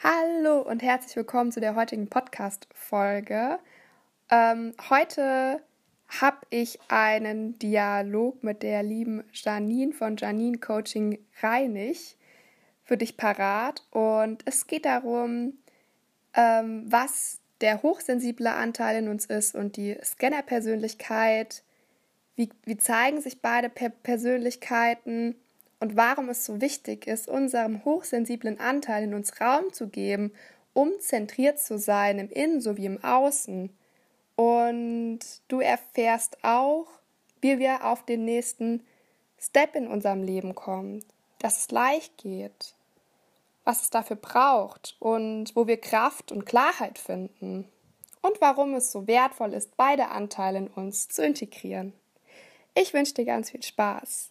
Hallo und herzlich willkommen zu der heutigen Podcast-Folge. Ähm, heute habe ich einen Dialog mit der lieben Janine von Janine Coaching Reinig für dich parat. Und es geht darum, ähm, was der hochsensible Anteil in uns ist und die Scanner-Persönlichkeit. Wie, wie zeigen sich beide per Persönlichkeiten? Und warum es so wichtig ist, unserem hochsensiblen Anteil in uns Raum zu geben, um zentriert zu sein im Innen sowie im Außen. Und du erfährst auch, wie wir auf den nächsten Step in unserem Leben kommen, dass es leicht geht, was es dafür braucht und wo wir Kraft und Klarheit finden und warum es so wertvoll ist, beide Anteile in uns zu integrieren. Ich wünsche dir ganz viel Spaß.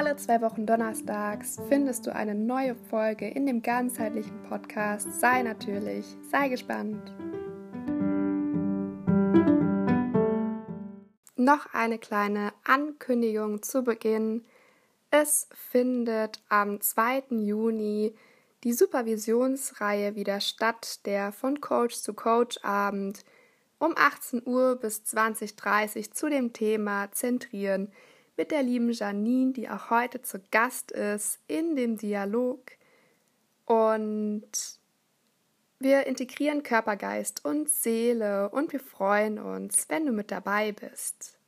Alle zwei Wochen donnerstags findest du eine neue Folge in dem ganzheitlichen Podcast. Sei natürlich, sei gespannt. Noch eine kleine Ankündigung zu Beginn. Es findet am 2. Juni die Supervisionsreihe wieder statt, der von Coach zu Coach Abend um 18 Uhr bis 20.30 Uhr zu dem Thema Zentrieren mit der lieben Janine, die auch heute zu Gast ist in dem Dialog. Und wir integrieren Körper, Geist und Seele und wir freuen uns, wenn du mit dabei bist.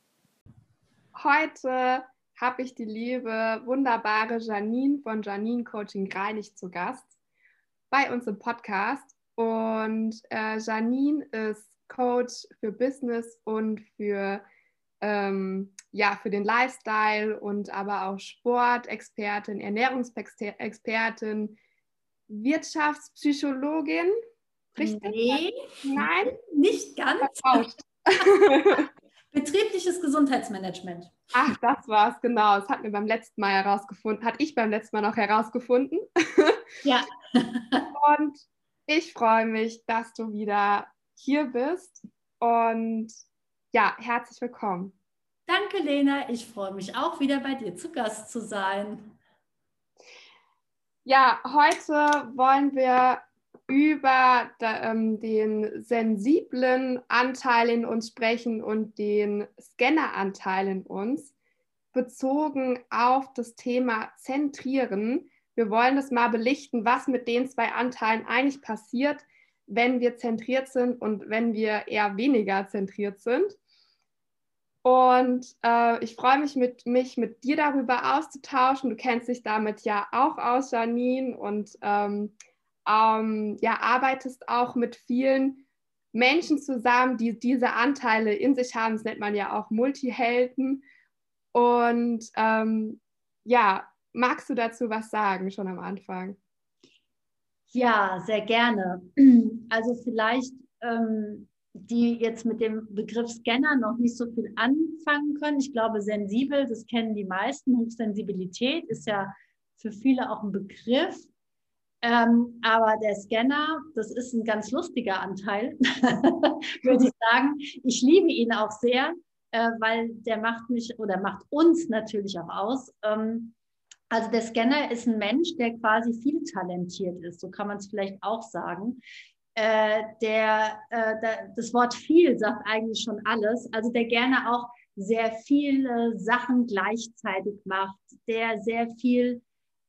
Heute habe ich die liebe, wunderbare Janine von Janine Coaching Greinig zu Gast bei uns im Podcast. Und äh, Janine ist Coach für Business und für ähm, ja, für den Lifestyle und aber auch Sportexpertin, Ernährungsexpertin, Wirtschaftspsychologin. Richtig? Nee, Nein? Nicht ganz. Betriebliches Gesundheitsmanagement. Ach, das war's, genau. Das hat mir beim letzten Mal herausgefunden, hat ich beim letzten Mal noch herausgefunden. Ja. und ich freue mich, dass du wieder hier bist. Und ja, herzlich willkommen. Danke, Lena. Ich freue mich auch wieder bei dir zu Gast zu sein. Ja, heute wollen wir über ähm, den sensiblen Anteil in uns sprechen und den Scanneranteil in uns, bezogen auf das Thema Zentrieren. Wir wollen das mal belichten, was mit den zwei Anteilen eigentlich passiert, wenn wir zentriert sind und wenn wir eher weniger zentriert sind. Und äh, ich freue mich, mit, mich mit dir darüber auszutauschen. Du kennst dich damit ja auch aus, Janine, und ähm, ähm, ja, arbeitest auch mit vielen Menschen zusammen, die diese Anteile in sich haben. Das nennt man ja auch Multihelden. Und ähm, ja, magst du dazu was sagen, schon am Anfang? Ja, sehr gerne. Also vielleicht ähm, die jetzt mit dem Begriff Scanner noch nicht so viel anfangen können. Ich glaube, sensibel, das kennen die meisten. Hochsensibilität ist ja für viele auch ein Begriff. Ähm, aber der Scanner, das ist ein ganz lustiger Anteil, würde ich sagen. Ich liebe ihn auch sehr, äh, weil der macht mich oder macht uns natürlich auch aus. Ähm, also der Scanner ist ein Mensch, der quasi viel talentiert ist, so kann man es vielleicht auch sagen äh, der, äh, der, das Wort viel sagt eigentlich schon alles, also der gerne auch sehr viele Sachen gleichzeitig macht, der sehr viel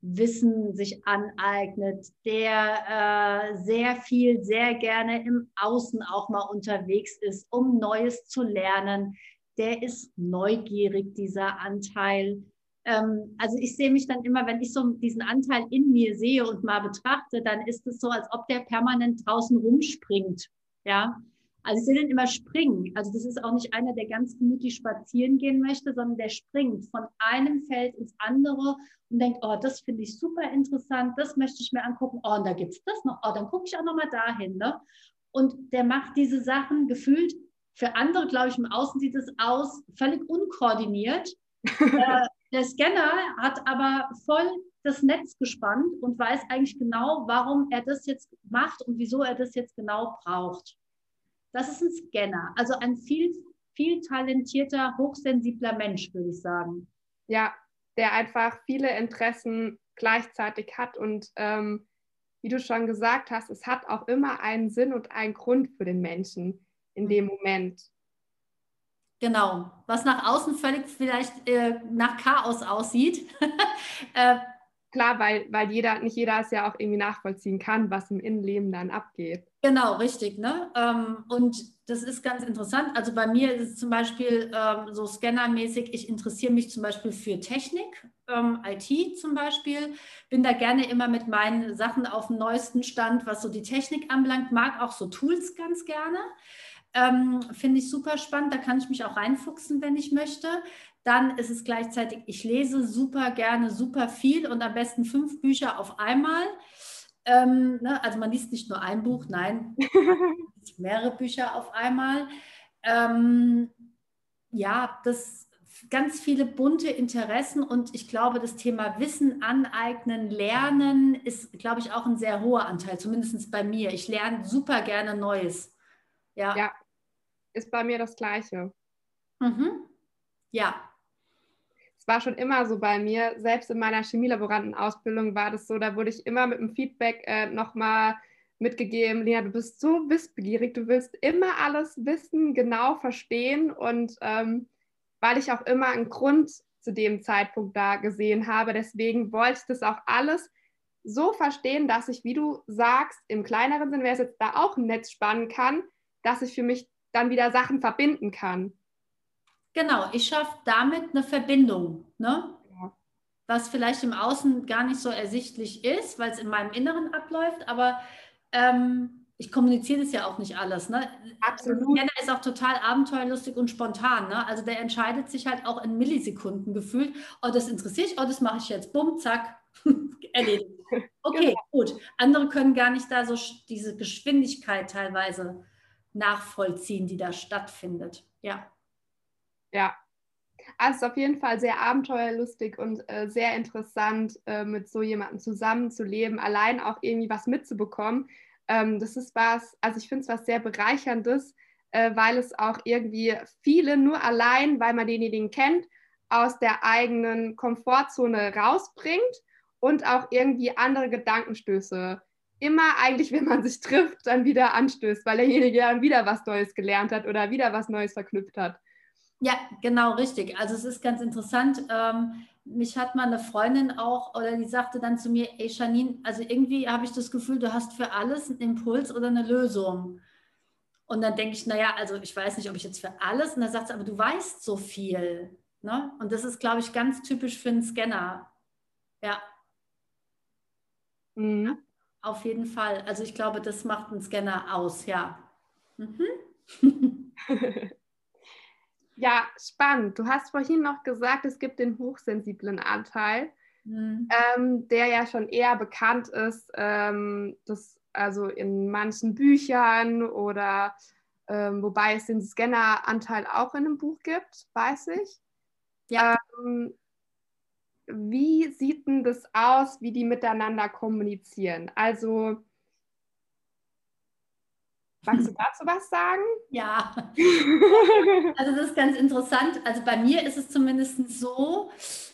Wissen sich aneignet, der äh, sehr viel, sehr gerne im Außen auch mal unterwegs ist, um Neues zu lernen. Der ist neugierig, dieser Anteil ähm, also ich sehe mich dann immer, wenn ich so diesen Anteil in mir sehe und mal betrachte, dann ist es so, als ob der permanent draußen rumspringt. Ja. Also ich sehe den immer springen. Also das ist auch nicht einer, der ganz gemütlich spazieren gehen möchte, sondern der springt von einem Feld ins andere und denkt, oh, das finde ich super interessant, das möchte ich mir angucken. Oh, und da gibt es das noch. Oh, dann gucke ich auch noch mal dahin. Ne? Und der macht diese Sachen gefühlt, für andere, glaube ich, im Außen sieht es aus, völlig unkoordiniert. Äh, der Scanner hat aber voll das Netz gespannt und weiß eigentlich genau, warum er das jetzt macht und wieso er das jetzt genau braucht. Das ist ein Scanner, also ein viel, viel talentierter, hochsensibler Mensch, würde ich sagen. Ja, der einfach viele Interessen gleichzeitig hat und ähm, wie du schon gesagt hast, es hat auch immer einen Sinn und einen Grund für den Menschen in dem Moment. Genau, was nach außen völlig vielleicht äh, nach Chaos aussieht, äh, klar, weil, weil jeder, nicht jeder es ja auch irgendwie nachvollziehen kann, was im Innenleben dann abgeht. Genau, richtig. Ne? Ähm, und das ist ganz interessant. Also bei mir ist es zum Beispiel ähm, so scannermäßig, ich interessiere mich zum Beispiel für Technik, ähm, IT zum Beispiel, bin da gerne immer mit meinen Sachen auf dem neuesten Stand, was so die Technik anbelangt, mag auch so Tools ganz gerne. Ähm, Finde ich super spannend, da kann ich mich auch reinfuchsen, wenn ich möchte. Dann ist es gleichzeitig, ich lese super gerne, super viel und am besten fünf Bücher auf einmal. Ähm, ne? Also man liest nicht nur ein Buch, nein, mehrere Bücher auf einmal. Ähm, ja, das ganz viele bunte Interessen und ich glaube, das Thema Wissen aneignen, lernen ist, glaube ich, auch ein sehr hoher Anteil, zumindest bei mir. Ich lerne super gerne Neues. Ja. ja, ist bei mir das Gleiche. Mhm. Ja, es war schon immer so bei mir, selbst in meiner Chemielaborantenausbildung war das so, da wurde ich immer mit dem Feedback äh, nochmal mitgegeben, Lena, du bist so wissbegierig, du willst immer alles wissen, genau verstehen. Und ähm, weil ich auch immer einen Grund zu dem Zeitpunkt da gesehen habe, deswegen wollte ich das auch alles so verstehen, dass ich, wie du sagst, im kleineren Sinn, wer es jetzt da auch ein Netz spannen kann, dass ich für mich dann wieder Sachen verbinden kann. Genau, ich schaffe damit eine Verbindung, ne? Ja. was vielleicht im Außen gar nicht so ersichtlich ist, weil es in meinem Inneren abläuft, aber ähm, ich kommuniziere das ja auch nicht alles. Ne? Absolut. Jana ist auch total abenteuerlustig und spontan. Ne? Also der entscheidet sich halt auch in Millisekunden gefühlt. Oh, das interessiert mich, oh, das mache ich jetzt. Bumm, zack, erledigt. Okay, genau. gut. Andere können gar nicht da so diese Geschwindigkeit teilweise nachvollziehen, die da stattfindet. Ja. Ja. Also es ist auf jeden Fall sehr abenteuerlustig und äh, sehr interessant, äh, mit so jemandem zusammenzuleben, allein auch irgendwie was mitzubekommen. Ähm, das ist was, also ich finde es was sehr bereicherndes, äh, weil es auch irgendwie viele nur allein, weil man denjenigen kennt, aus der eigenen Komfortzone rausbringt und auch irgendwie andere Gedankenstöße immer eigentlich, wenn man sich trifft, dann wieder anstößt, weil derjenige dann wieder was Neues gelernt hat oder wieder was Neues verknüpft hat. Ja, genau richtig. Also es ist ganz interessant. Ähm, mich hat mal eine Freundin auch, oder die sagte dann zu mir, ey Janine, also irgendwie habe ich das Gefühl, du hast für alles einen Impuls oder eine Lösung. Und dann denke ich, naja, also ich weiß nicht, ob ich jetzt für alles, und dann sagt sie, aber du weißt so viel. Ne? Und das ist, glaube ich, ganz typisch für einen Scanner. Ja. Mhm. Auf jeden Fall. Also ich glaube, das macht einen Scanner aus, ja. Mhm. Ja, spannend. Du hast vorhin noch gesagt, es gibt den hochsensiblen Anteil, mhm. ähm, der ja schon eher bekannt ist, ähm, das, also in manchen Büchern oder ähm, wobei es den Scanner-Anteil auch in einem Buch gibt, weiß ich. Ja. Ähm, wie sieht denn das aus, wie die miteinander kommunizieren? Also Magst du dazu was sagen? Ja, also das ist ganz interessant. Also bei mir ist es zumindest so,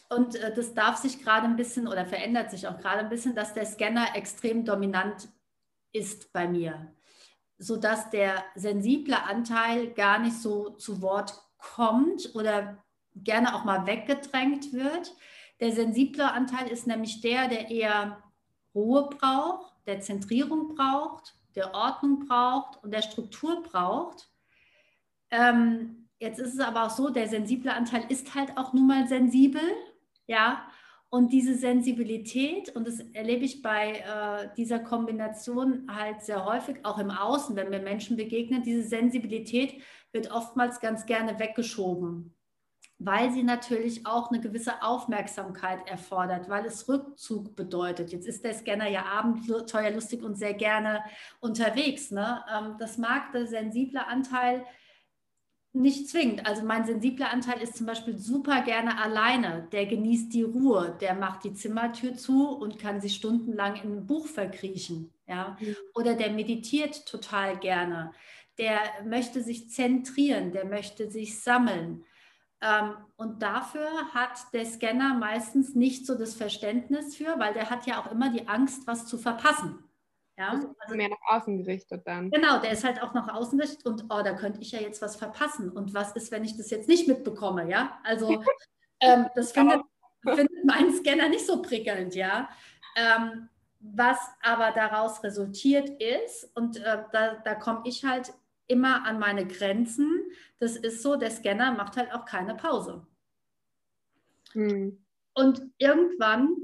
und äh, das darf sich gerade ein bisschen oder verändert sich auch gerade ein bisschen, dass der Scanner extrem dominant ist bei mir, sodass der sensible Anteil gar nicht so zu Wort kommt oder gerne auch mal weggedrängt wird. Der sensible Anteil ist nämlich der, der eher Ruhe braucht, der Zentrierung braucht der Ordnung braucht und der Struktur braucht. Ähm, jetzt ist es aber auch so, der sensible Anteil ist halt auch nun mal sensibel, ja. Und diese Sensibilität, und das erlebe ich bei äh, dieser Kombination halt sehr häufig, auch im Außen, wenn mir Menschen begegnen, diese Sensibilität wird oftmals ganz gerne weggeschoben, weil sie natürlich auch eine gewisse Aufmerksamkeit erfordert, weil es Rückzug bedeutet. Jetzt ist der Scanner ja abenteuer lustig und sehr gerne unterwegs. Ne? Ähm, das mag der sensible Anteil nicht zwingend. Also mein sensibler Anteil ist zum Beispiel super gerne alleine. Der genießt die Ruhe, der macht die Zimmertür zu und kann sich stundenlang in ein Buch verkriechen. Ja? Mhm. Oder der meditiert total gerne. Der möchte sich zentrieren, der möchte sich sammeln. Ähm, und dafür hat der Scanner meistens nicht so das Verständnis für, weil der hat ja auch immer die Angst, was zu verpassen. Ja? Also, mehr nach außen gerichtet dann. Genau, der ist halt auch nach außen gerichtet und oh, da könnte ich ja jetzt was verpassen. Und was ist, wenn ich das jetzt nicht mitbekomme, ja? Also ähm, das findet, findet mein Scanner nicht so prickelnd, ja. Ähm, was aber daraus resultiert ist, und äh, da, da komme ich halt immer an meine Grenzen. Das ist so, der Scanner macht halt auch keine Pause. Hm. Und irgendwann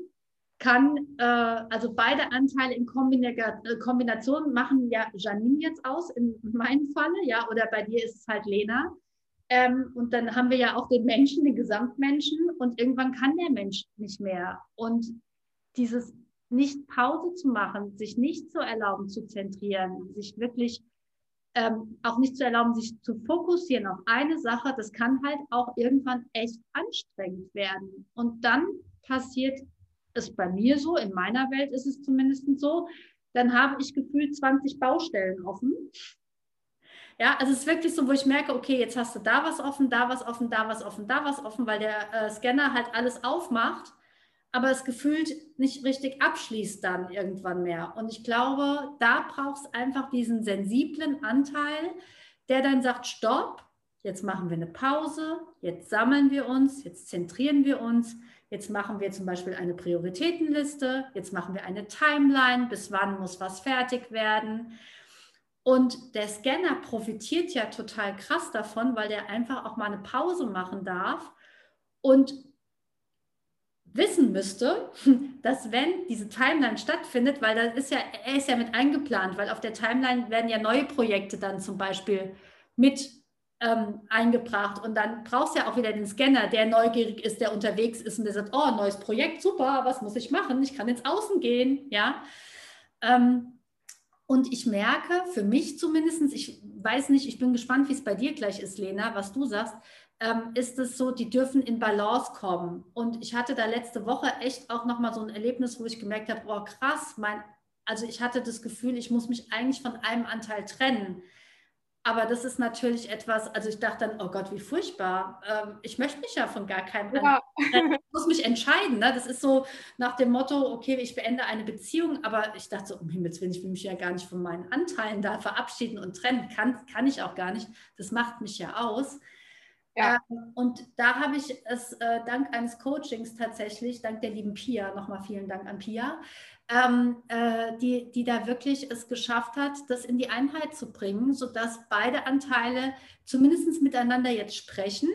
kann, äh, also beide Anteile in Kombina äh, Kombination machen ja Janine jetzt aus, in meinem Falle, ja, oder bei dir ist es halt Lena. Ähm, und dann haben wir ja auch den Menschen, den Gesamtmenschen, und irgendwann kann der Mensch nicht mehr. Und dieses nicht Pause zu machen, sich nicht zu erlauben zu zentrieren, sich wirklich ähm, auch nicht zu erlauben, sich zu fokussieren auf eine Sache, das kann halt auch irgendwann echt anstrengend werden. Und dann passiert ist bei mir so, in meiner Welt ist es zumindest so, dann habe ich gefühlt 20 Baustellen offen. Ja, also es ist wirklich so, wo ich merke, okay, jetzt hast du da was offen, da was offen, da was offen, da was offen, weil der äh, Scanner halt alles aufmacht, aber es gefühlt nicht richtig abschließt dann irgendwann mehr. Und ich glaube, da brauchst einfach diesen sensiblen Anteil, der dann sagt, stopp, jetzt machen wir eine Pause, jetzt sammeln wir uns, jetzt zentrieren wir uns, Jetzt machen wir zum Beispiel eine Prioritätenliste, jetzt machen wir eine Timeline, bis wann muss was fertig werden. Und der Scanner profitiert ja total krass davon, weil der einfach auch mal eine Pause machen darf und wissen müsste, dass wenn diese Timeline stattfindet, weil das ist ja, er ist ja mit eingeplant, weil auf der Timeline werden ja neue Projekte dann zum Beispiel mit ähm, eingebracht. Und dann brauchst du ja auch wieder den Scanner, der neugierig ist, der unterwegs ist und der sagt, oh, neues Projekt, super, was muss ich machen? Ich kann ins Außen gehen, ja. Ähm, und ich merke, für mich zumindest, ich weiß nicht, ich bin gespannt, wie es bei dir gleich ist, Lena, was du sagst, ähm, ist es so, die dürfen in Balance kommen. Und ich hatte da letzte Woche echt auch nochmal so ein Erlebnis, wo ich gemerkt habe, oh krass, mein, also ich hatte das Gefühl, ich muss mich eigentlich von einem Anteil trennen. Aber das ist natürlich etwas, also ich dachte dann, oh Gott, wie furchtbar. Ähm, ich möchte mich ja von gar keinem ja. Ich muss mich entscheiden. Ne? Das ist so nach dem Motto, okay, ich beende eine Beziehung, aber ich dachte so, um Himmels Willen, ich will mich ja gar nicht von meinen Anteilen da verabschieden und trennen. Kann, kann ich auch gar nicht. Das macht mich ja aus. Ja. Ähm, und da habe ich es äh, dank eines Coachings tatsächlich, dank der lieben Pia, nochmal vielen Dank an Pia, ähm, äh, die, die da wirklich es geschafft hat, das in die Einheit zu bringen, sodass beide Anteile zumindest miteinander jetzt sprechen,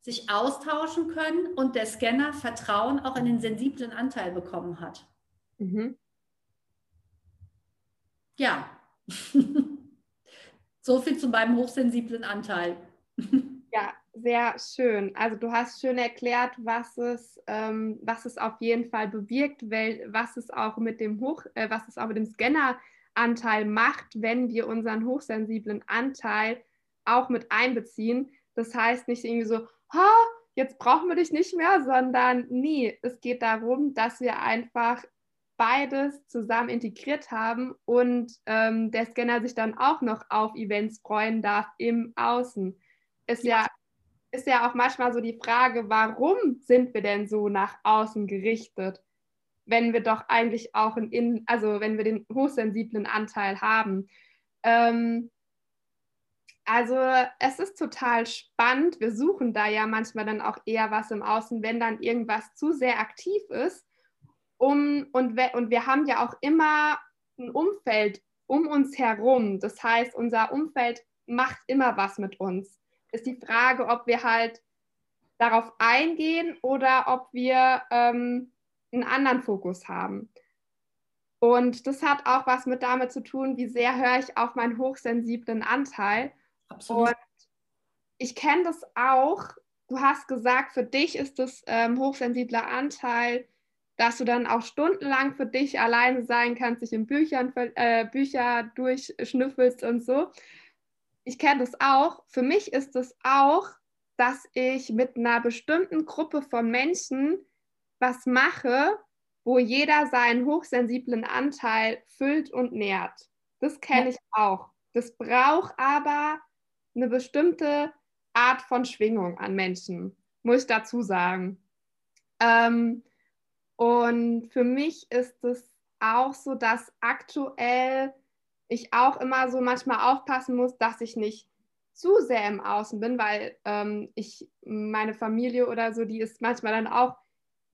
sich austauschen können und der Scanner Vertrauen auch in den sensiblen Anteil bekommen hat. Mhm. Ja. so viel zu meinem hochsensiblen Anteil. ja, sehr schön. Also du hast schön erklärt, was es, ähm, was es auf jeden Fall bewirkt, was es auch mit dem Hoch, äh, was es auch mit dem Scanneranteil macht, wenn wir unseren hochsensiblen Anteil auch mit einbeziehen. Das heißt nicht irgendwie so, ha, jetzt brauchen wir dich nicht mehr, sondern nee, es geht darum, dass wir einfach beides zusammen integriert haben und ähm, der Scanner sich dann auch noch auf Events freuen darf im Außen. Ist ja ist ja auch manchmal so die Frage, warum sind wir denn so nach außen gerichtet, wenn wir doch eigentlich auch einen in, also wenn wir den hochsensiblen Anteil haben. Ähm, also es ist total spannend. Wir suchen da ja manchmal dann auch eher was im Außen, wenn dann irgendwas zu sehr aktiv ist. Um, und, we, und wir haben ja auch immer ein Umfeld um uns herum. Das heißt, unser Umfeld macht immer was mit uns ist die Frage, ob wir halt darauf eingehen oder ob wir ähm, einen anderen Fokus haben. Und das hat auch was mit damit zu tun, wie sehr höre ich auf meinen hochsensiblen Anteil. Absolut. Und ich kenne das auch. Du hast gesagt, für dich ist das ähm, hochsensibler Anteil, dass du dann auch stundenlang für dich alleine sein kannst, dich in Büchern, äh, Bücher durchschnüffelst und so. Ich kenne das auch. Für mich ist es das auch, dass ich mit einer bestimmten Gruppe von Menschen was mache, wo jeder seinen hochsensiblen Anteil füllt und nährt. Das kenne ja. ich auch. Das braucht aber eine bestimmte Art von Schwingung an Menschen, muss ich dazu sagen. Ähm, und für mich ist es auch so, dass aktuell ich auch immer so manchmal aufpassen muss, dass ich nicht zu sehr im Außen bin, weil ähm, ich meine Familie oder so, die ist manchmal dann auch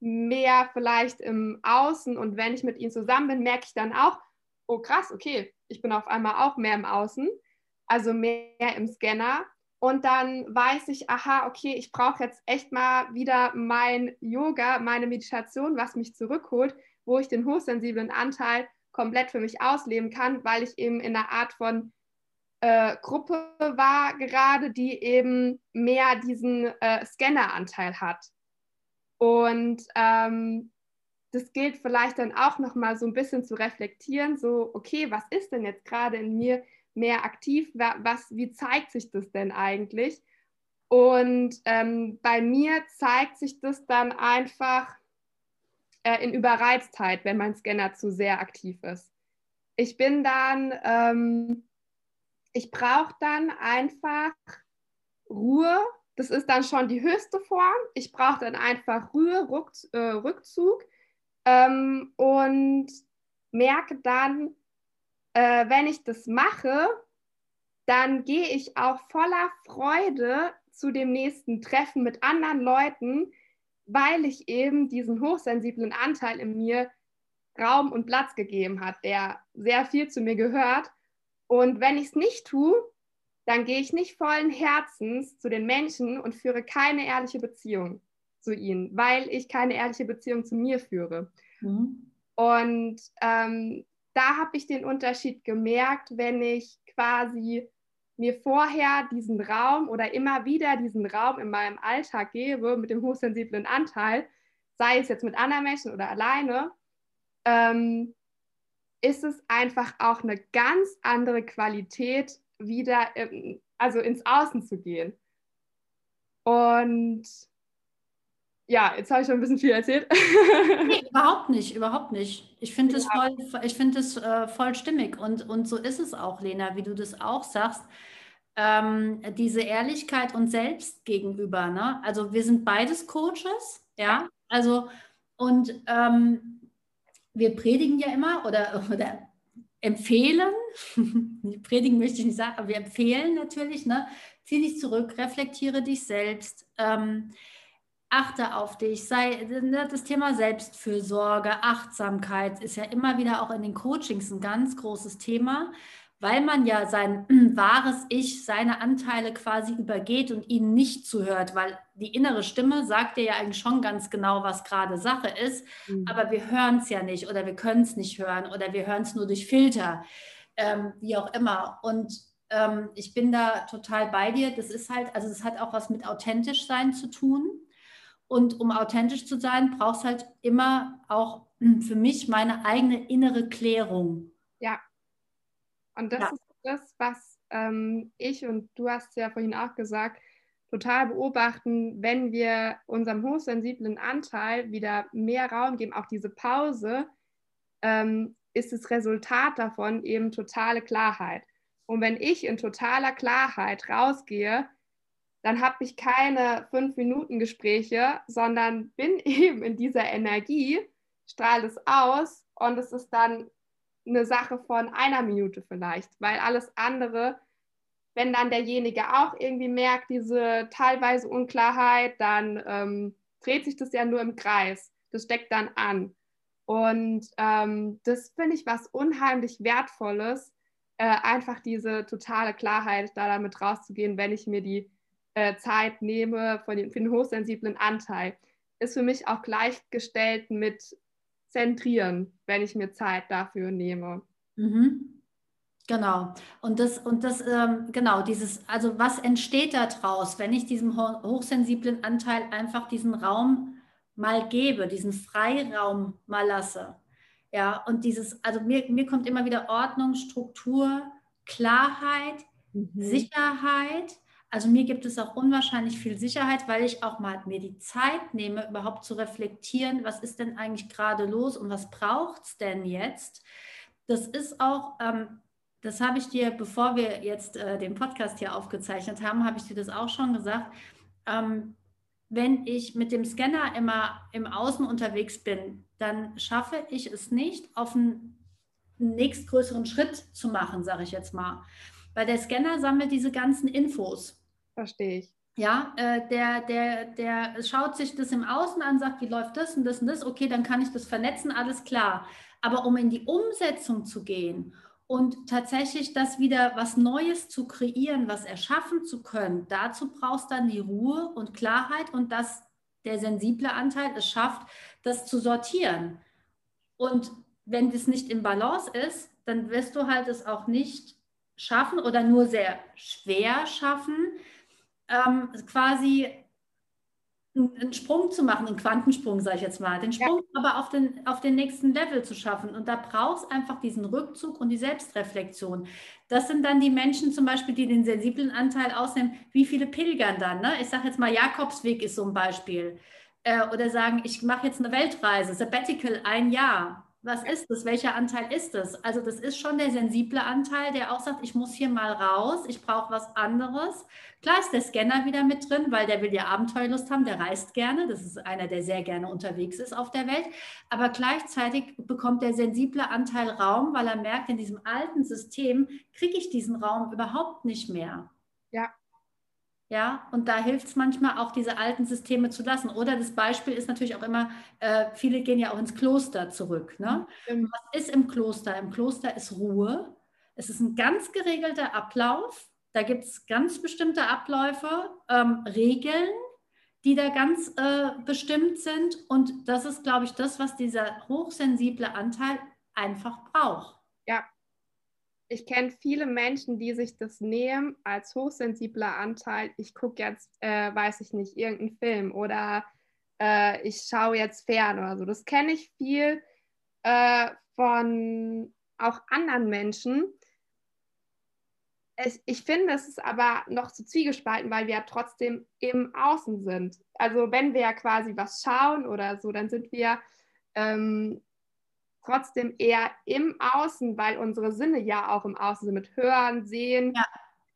mehr vielleicht im Außen. Und wenn ich mit ihnen zusammen bin, merke ich dann auch, oh krass, okay, ich bin auf einmal auch mehr im Außen, also mehr im Scanner. Und dann weiß ich, aha, okay, ich brauche jetzt echt mal wieder mein Yoga, meine Meditation, was mich zurückholt, wo ich den hochsensiblen Anteil komplett für mich ausleben kann, weil ich eben in einer Art von äh, Gruppe war gerade, die eben mehr diesen äh, Scanner-Anteil hat. Und ähm, das gilt vielleicht dann auch nochmal so ein bisschen zu reflektieren, so, okay, was ist denn jetzt gerade in mir mehr aktiv? Was, wie zeigt sich das denn eigentlich? Und ähm, bei mir zeigt sich das dann einfach äh, in Überreiztheit, wenn mein Scanner zu sehr aktiv ist. Ich bin dann, ähm, ich brauche dann einfach Ruhe das ist dann schon die höchste Form. Ich brauche dann einfach Ruhe, Ruck, äh, Rückzug ähm, und merke dann, äh, wenn ich das mache, dann gehe ich auch voller Freude zu dem nächsten Treffen mit anderen Leuten, weil ich eben diesen hochsensiblen Anteil in mir Raum und Platz gegeben hat, der sehr viel zu mir gehört. Und wenn ich es nicht tue, dann gehe ich nicht vollen Herzens zu den Menschen und führe keine ehrliche Beziehung zu ihnen, weil ich keine ehrliche Beziehung zu mir führe. Mhm. Und ähm, da habe ich den Unterschied gemerkt, wenn ich quasi mir vorher diesen Raum oder immer wieder diesen Raum in meinem Alltag gebe mit dem hochsensiblen Anteil, sei es jetzt mit anderen Menschen oder alleine, ähm, ist es einfach auch eine ganz andere Qualität wieder, ähm, also ins Außen zu gehen. Und ja, jetzt habe ich schon ein bisschen viel erzählt. nee, überhaupt nicht, überhaupt nicht. Ich finde es ja. voll, ich find äh, voll stimmig und, und so ist es auch, Lena, wie du das auch sagst. Ähm, diese Ehrlichkeit uns selbst gegenüber. Ne? Also wir sind beides Coaches, ja. Also und ähm, wir predigen ja immer oder, oder empfehlen, predigen möchte ich nicht sagen, aber wir empfehlen natürlich, ne, zieh dich zurück, reflektiere dich selbst, ähm, achte auf dich, sei ne, das Thema Selbstfürsorge, Achtsamkeit ist ja immer wieder auch in den Coachings ein ganz großes Thema weil man ja sein wahres Ich, seine Anteile quasi übergeht und ihnen nicht zuhört, weil die innere Stimme sagt dir ja eigentlich schon ganz genau, was gerade Sache ist, mhm. aber wir hören es ja nicht oder wir können es nicht hören oder wir hören es nur durch Filter, ähm, wie auch immer. Und ähm, ich bin da total bei dir. Das ist halt, also es hat auch was mit authentisch sein zu tun. Und um authentisch zu sein, brauchst halt immer auch für mich meine eigene innere Klärung. Ja, und das ja. ist das, was ähm, ich und du hast ja vorhin auch gesagt, total beobachten, wenn wir unserem hochsensiblen Anteil wieder mehr Raum geben, auch diese Pause, ähm, ist das Resultat davon eben totale Klarheit. Und wenn ich in totaler Klarheit rausgehe, dann habe ich keine fünf Minuten Gespräche, sondern bin eben in dieser Energie, strahle es aus und es ist dann eine Sache von einer Minute vielleicht, weil alles andere, wenn dann derjenige auch irgendwie merkt, diese teilweise Unklarheit, dann ähm, dreht sich das ja nur im Kreis. Das steckt dann an. Und ähm, das finde ich was unheimlich Wertvolles, äh, einfach diese totale Klarheit da damit rauszugehen, wenn ich mir die äh, Zeit nehme für den, für den hochsensiblen Anteil, ist für mich auch gleichgestellt mit zentrieren, wenn ich mir Zeit dafür nehme. Mhm. Genau. Und das, und das, ähm, genau, dieses, also was entsteht da draus, wenn ich diesem hochsensiblen Anteil einfach diesen Raum mal gebe, diesen Freiraum mal lasse? Ja, und dieses, also mir, mir kommt immer wieder Ordnung, Struktur, Klarheit, mhm. Sicherheit. Also mir gibt es auch unwahrscheinlich viel Sicherheit, weil ich auch mal mir die Zeit nehme, überhaupt zu reflektieren, was ist denn eigentlich gerade los und was braucht es denn jetzt? Das ist auch, ähm, das habe ich dir, bevor wir jetzt äh, den Podcast hier aufgezeichnet haben, habe ich dir das auch schon gesagt. Ähm, wenn ich mit dem Scanner immer im Außen unterwegs bin, dann schaffe ich es nicht, auf einen, nächstgrößeren Schritt zu machen, sage ich jetzt mal. Weil der Scanner sammelt diese ganzen Infos. Verstehe ich. Ja, äh, der, der, der schaut sich das im Außen an, sagt, wie läuft das und das und das, okay, dann kann ich das vernetzen, alles klar. Aber um in die Umsetzung zu gehen und tatsächlich das wieder was Neues zu kreieren, was erschaffen zu können, dazu brauchst dann die Ruhe und Klarheit und dass der sensible Anteil es schafft, das zu sortieren. Und wenn das nicht im Balance ist, dann wirst du halt es auch nicht schaffen oder nur sehr schwer schaffen, ähm, quasi einen Sprung zu machen, einen Quantensprung, sage ich jetzt mal, den Sprung ja. aber auf den, auf den nächsten Level zu schaffen. Und da brauchst es einfach diesen Rückzug und die Selbstreflexion. Das sind dann die Menschen zum Beispiel, die den sensiblen Anteil ausnehmen. Wie viele pilgern dann? Ne? Ich sage jetzt mal, Jakobsweg ist so ein Beispiel. Äh, oder sagen, ich mache jetzt eine Weltreise, Sabbatical, ein Jahr was ist das? Welcher Anteil ist das? Also das ist schon der sensible Anteil, der auch sagt, ich muss hier mal raus, ich brauche was anderes. Klar ist der Scanner wieder mit drin, weil der will ja Abenteuerlust haben, der reist gerne. Das ist einer, der sehr gerne unterwegs ist auf der Welt. Aber gleichzeitig bekommt der sensible Anteil Raum, weil er merkt, in diesem alten System kriege ich diesen Raum überhaupt nicht mehr. Ja, ja, und da hilft es manchmal auch, diese alten Systeme zu lassen. Oder das Beispiel ist natürlich auch immer, äh, viele gehen ja auch ins Kloster zurück. Ne? Mhm. Was ist im Kloster? Im Kloster ist Ruhe. Es ist ein ganz geregelter Ablauf. Da gibt es ganz bestimmte Abläufe, ähm, Regeln, die da ganz äh, bestimmt sind. Und das ist, glaube ich, das, was dieser hochsensible Anteil einfach braucht. Ich kenne viele Menschen, die sich das nehmen als hochsensibler Anteil. Ich gucke jetzt, äh, weiß ich nicht, irgendeinen Film oder äh, ich schaue jetzt fern oder so. Das kenne ich viel äh, von auch anderen Menschen. Ich, ich finde, es ist aber noch zu zwiegespalten, weil wir ja trotzdem im Außen sind. Also wenn wir ja quasi was schauen oder so, dann sind wir ähm, trotzdem eher im Außen, weil unsere Sinne ja auch im Außen sind mit Hören, Sehen. Ja.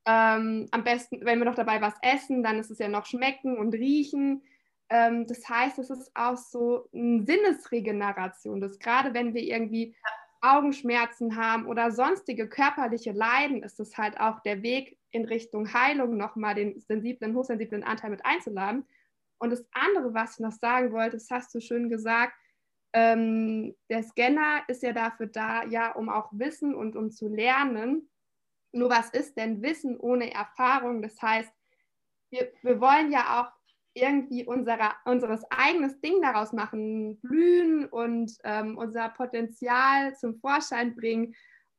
Ähm, am besten, wenn wir noch dabei was essen, dann ist es ja noch Schmecken und Riechen. Ähm, das heißt, es ist auch so eine Sinnesregeneration. Das gerade wenn wir irgendwie Augenschmerzen haben oder sonstige körperliche Leiden, ist es halt auch der Weg in Richtung Heilung, nochmal den sensiblen, hochsensiblen Anteil mit einzuladen. Und das andere, was ich noch sagen wollte, das hast du schön gesagt, ähm, der Scanner ist ja dafür da, ja, um auch Wissen und um zu lernen. Nur was ist denn Wissen ohne Erfahrung? Das heißt, wir, wir wollen ja auch irgendwie unserer, unseres eigenes Ding daraus machen, blühen und ähm, unser Potenzial zum Vorschein bringen.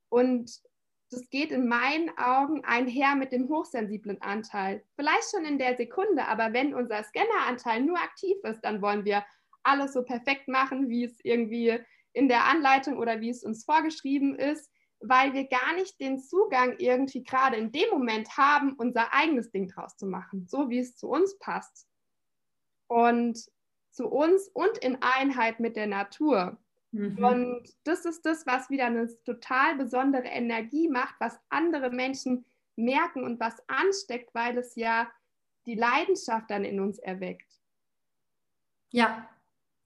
Und das geht in meinen Augen einher mit dem hochsensiblen Anteil. Vielleicht schon in der Sekunde, aber wenn unser Scanneranteil nur aktiv ist, dann wollen wir alles so perfekt machen, wie es irgendwie in der Anleitung oder wie es uns vorgeschrieben ist, weil wir gar nicht den Zugang irgendwie gerade in dem Moment haben, unser eigenes Ding draus zu machen, so wie es zu uns passt. Und zu uns und in Einheit mit der Natur. Mhm. Und das ist das, was wieder eine total besondere Energie macht, was andere Menschen merken und was ansteckt, weil es ja die Leidenschaft dann in uns erweckt. Ja,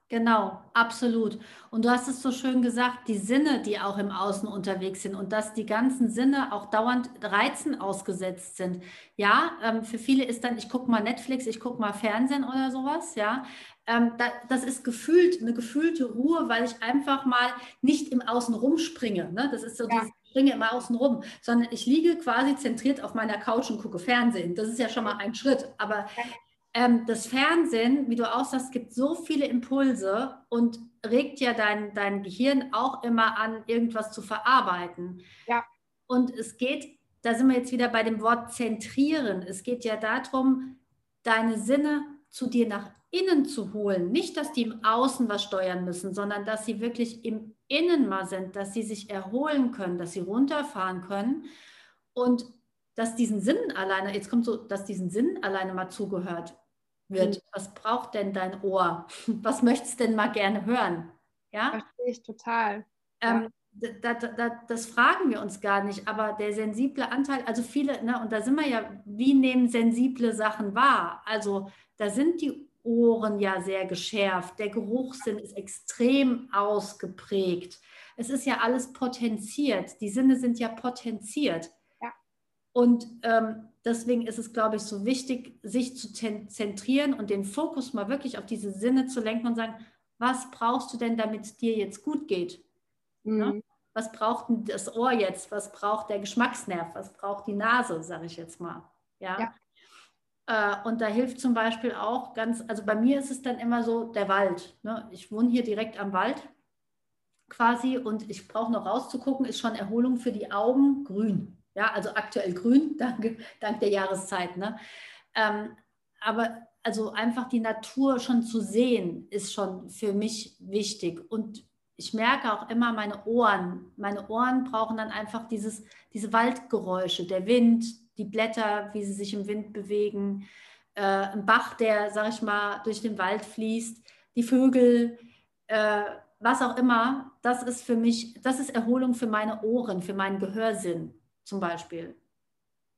Genau, absolut. Und du hast es so schön gesagt, die Sinne, die auch im Außen unterwegs sind und dass die ganzen Sinne auch dauernd Reizen ausgesetzt sind. Ja, ähm, für viele ist dann, ich gucke mal Netflix, ich gucke mal Fernsehen oder sowas, ja. Ähm, da, das ist gefühlt, eine gefühlte Ruhe, weil ich einfach mal nicht im Außen rumspringe. Ne? Das ist so ja. dieses springe immer außen rum, sondern ich liege quasi zentriert auf meiner Couch und gucke Fernsehen. Das ist ja schon mal ein Schritt. Aber ähm, das Fernsehen, wie du auch sagst, gibt so viele Impulse und regt ja dein, dein Gehirn auch immer an, irgendwas zu verarbeiten. Ja. Und es geht, da sind wir jetzt wieder bei dem Wort zentrieren. Es geht ja darum, deine Sinne zu dir nach innen zu holen. Nicht, dass die im Außen was steuern müssen, sondern dass sie wirklich im Innen mal sind, dass sie sich erholen können, dass sie runterfahren können und dass diesen Sinn alleine, jetzt kommt so, dass diesen Sinn alleine mal zugehört wird. Mhm. Was braucht denn dein Ohr? Was möchtest du denn mal gerne hören? Ja? Verstehe ich total. Ähm, da, da, das fragen wir uns gar nicht, aber der sensible Anteil, also viele, ne, und da sind wir ja, wie nehmen sensible Sachen wahr? Also da sind die Ohren ja sehr geschärft, der Geruchssinn ist extrem ausgeprägt. Es ist ja alles potenziert, die Sinne sind ja potenziert. Ja. Und ähm, deswegen ist es, glaube ich, so wichtig, sich zu zentrieren und den Fokus mal wirklich auf diese Sinne zu lenken und sagen, was brauchst du denn, damit es dir jetzt gut geht? Mhm. Ne? Was braucht das Ohr jetzt? Was braucht der Geschmacksnerv? Was braucht die Nase, sage ich jetzt mal? ja. ja. Äh, und da hilft zum Beispiel auch ganz, also bei mir ist es dann immer so der Wald. Ne? Ich wohne hier direkt am Wald quasi und ich brauche noch rauszugucken, ist schon Erholung für die Augen grün. Ja, also aktuell grün, dank, dank der Jahreszeit. Ne? Ähm, aber also einfach die Natur schon zu sehen, ist schon für mich wichtig. Und ich merke auch immer meine Ohren. Meine Ohren brauchen dann einfach dieses, diese Waldgeräusche, der Wind, die Blätter, wie sie sich im Wind bewegen, äh, ein Bach, der, sag ich mal, durch den Wald fließt, die Vögel, äh, was auch immer, das ist für mich, das ist Erholung für meine Ohren, für meinen Gehörsinn zum Beispiel.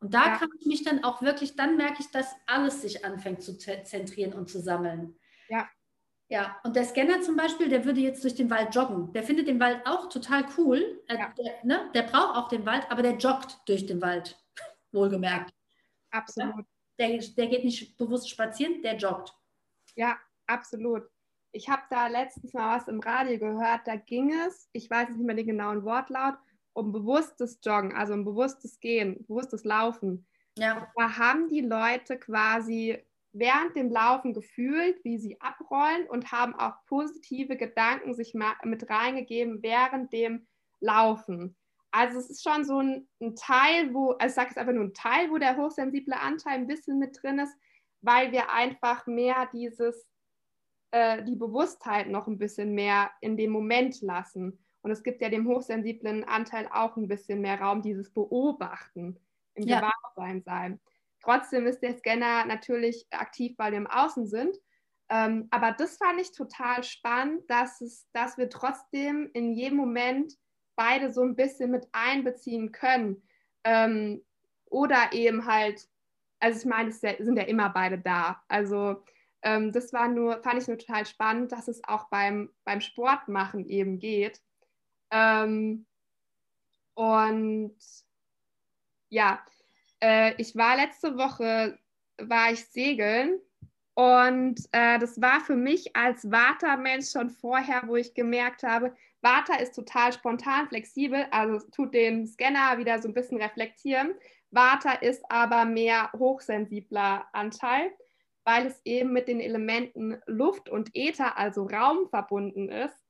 Und da ja. kann ich mich dann auch wirklich, dann merke ich, dass alles sich anfängt zu zentrieren und zu sammeln. Ja. Ja, und der Scanner zum Beispiel, der würde jetzt durch den Wald joggen. Der findet den Wald auch total cool. Ja. Der, ne, der braucht auch den Wald, aber der joggt durch den Wald wohlgemerkt. Absolut. Der, der geht nicht bewusst spazieren, der joggt. Ja, absolut. Ich habe da letztens mal was im Radio gehört, da ging es, ich weiß nicht mehr den genauen Wortlaut, um bewusstes Joggen, also um bewusstes Gehen, bewusstes Laufen. Ja. Da haben die Leute quasi während dem Laufen gefühlt, wie sie abrollen und haben auch positive Gedanken sich mit reingegeben während dem Laufen. Also es ist schon so ein, ein Teil, wo, also ich sage jetzt einfach nur ein Teil, wo der hochsensible Anteil ein bisschen mit drin ist, weil wir einfach mehr dieses, äh, die Bewusstheit noch ein bisschen mehr in dem Moment lassen. Und es gibt ja dem hochsensiblen Anteil auch ein bisschen mehr Raum, dieses Beobachten, im ja. Gewahrsein sein. Trotzdem ist der Scanner natürlich aktiv, weil wir im Außen sind. Ähm, aber das fand ich total spannend, dass, es, dass wir trotzdem in jedem Moment beide so ein bisschen mit einbeziehen können. Ähm, oder eben halt, also ich meine, es sind ja immer beide da. Also ähm, das war nur, fand ich nur total spannend, dass es auch beim, beim Sportmachen eben geht. Ähm, und ja, äh, ich war letzte Woche, war ich segeln und äh, das war für mich als Vata-Mensch schon vorher, wo ich gemerkt habe, Vata ist total spontan, flexibel, also tut den Scanner wieder so ein bisschen reflektieren. Vata ist aber mehr hochsensibler Anteil, weil es eben mit den Elementen Luft und Äther, also Raum verbunden ist.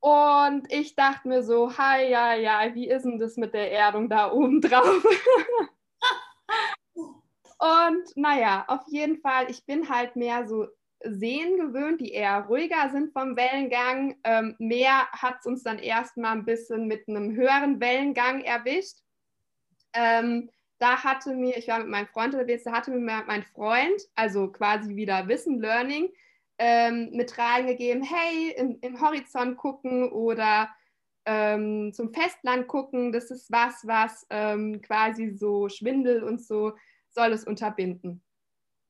Und ich dachte mir so, hi, ja, ja, wie ist denn das mit der Erdung da oben drauf? und naja, auf jeden Fall, ich bin halt mehr so Seen gewöhnt, die eher ruhiger sind vom Wellengang. Ähm, Meer hat es uns dann erstmal ein bisschen mit einem höheren Wellengang erwischt. Ähm, da hatte mir, ich war mit meinem Freund unterwegs, da hatte mir mein Freund, also quasi wieder Wissen, Learning, ähm, mit reingegeben, hey, im, im Horizont gucken oder ähm, zum Festland gucken, das ist was, was ähm, quasi so Schwindel und so soll es unterbinden.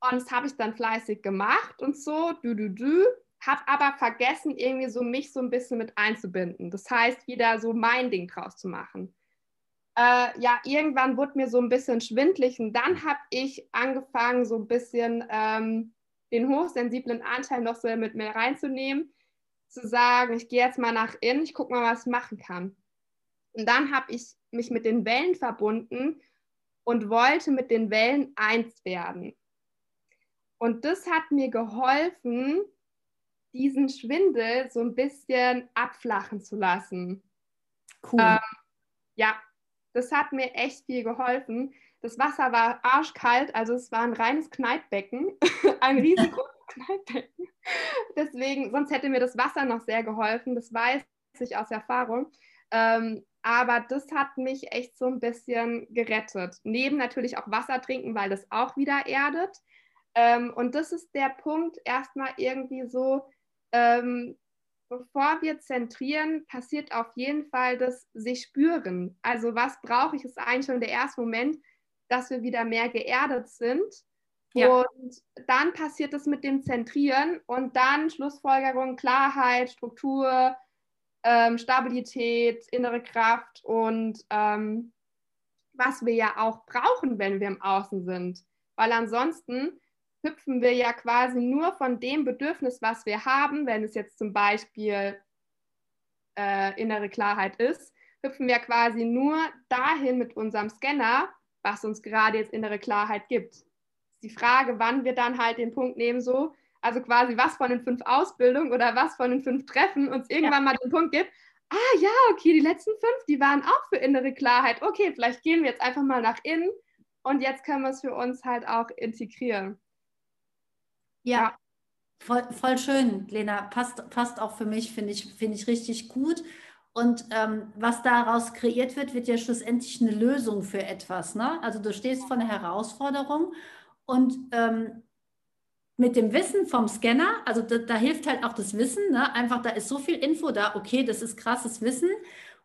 Und das habe ich dann fleißig gemacht und so, du, du, du. Habe aber vergessen, irgendwie so mich so ein bisschen mit einzubinden. Das heißt, wieder so mein Ding draus zu machen. Äh, ja, irgendwann wurde mir so ein bisschen schwindlig und dann habe ich angefangen, so ein bisschen ähm, den hochsensiblen Anteil noch so mit mir reinzunehmen, zu sagen, ich gehe jetzt mal nach innen, ich gucke mal, was ich machen kann. Und dann habe ich mich mit den Wellen verbunden und wollte mit den Wellen eins werden. Und das hat mir geholfen, diesen Schwindel so ein bisschen abflachen zu lassen. Cool. Ähm, ja, das hat mir echt viel geholfen. Das Wasser war arschkalt, also es war ein reines Kneippbecken, ein riesiges Kneippbecken. Deswegen, sonst hätte mir das Wasser noch sehr geholfen, das weiß ich aus Erfahrung. Ähm, aber das hat mich echt so ein bisschen gerettet. Neben natürlich auch Wasser trinken, weil das auch wieder erdet. Ähm, und das ist der Punkt, erstmal irgendwie so, ähm, bevor wir zentrieren, passiert auf jeden Fall das sich spüren. Also was brauche ich, ist eigentlich schon der erste Moment, dass wir wieder mehr geerdet sind. Ja. Und dann passiert es mit dem Zentrieren und dann Schlussfolgerung, Klarheit, Struktur, ähm, Stabilität, innere Kraft und ähm, was wir ja auch brauchen, wenn wir im Außen sind. Weil ansonsten hüpfen wir ja quasi nur von dem Bedürfnis, was wir haben, wenn es jetzt zum Beispiel äh, innere Klarheit ist, hüpfen wir quasi nur dahin mit unserem Scanner, was uns gerade jetzt innere Klarheit gibt. Die Frage, wann wir dann halt den Punkt nehmen, so, also quasi was von den fünf Ausbildungen oder was von den fünf Treffen uns irgendwann ja. mal den Punkt gibt, ah ja, okay, die letzten fünf, die waren auch für innere Klarheit. Okay, vielleicht gehen wir jetzt einfach mal nach innen und jetzt können wir es für uns halt auch integrieren. Ja, voll, voll schön, Lena. Passt, passt auch für mich, finde ich, find ich richtig gut. Und ähm, was daraus kreiert wird, wird ja schlussendlich eine Lösung für etwas. Ne? Also du stehst vor einer Herausforderung und ähm, mit dem Wissen vom Scanner, also da, da hilft halt auch das Wissen, ne? einfach da ist so viel Info da, okay, das ist krasses Wissen.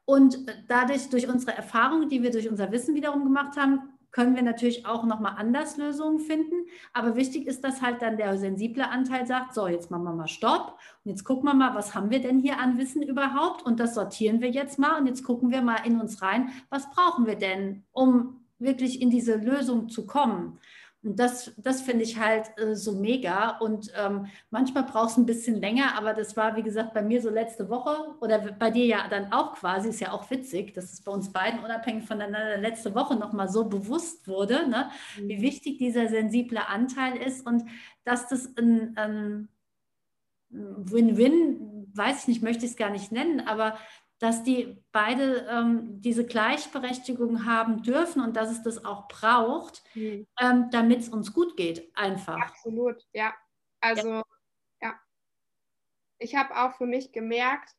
Und dadurch, durch unsere Erfahrungen, die wir durch unser Wissen wiederum gemacht haben, können wir natürlich auch nochmal anders Lösungen finden. Aber wichtig ist, dass halt dann der sensible Anteil sagt, so, jetzt machen wir mal Stopp und jetzt gucken wir mal, was haben wir denn hier an Wissen überhaupt? Und das sortieren wir jetzt mal und jetzt gucken wir mal in uns rein, was brauchen wir denn, um wirklich in diese Lösung zu kommen. Und das, das finde ich halt äh, so mega. Und ähm, manchmal braucht es ein bisschen länger, aber das war, wie gesagt, bei mir so letzte Woche oder bei dir ja dann auch quasi, ist ja auch witzig, dass es bei uns beiden unabhängig voneinander letzte Woche nochmal so bewusst wurde, ne? Mhm. wie wichtig dieser sensible Anteil ist und dass das ein, ein Win-Win, weiß ich nicht, möchte ich es gar nicht nennen, aber dass die beide ähm, diese Gleichberechtigung haben dürfen und dass es das auch braucht, mhm. ähm, damit es uns gut geht, einfach. Absolut, ja. Also, ja. ja. Ich habe auch für mich gemerkt,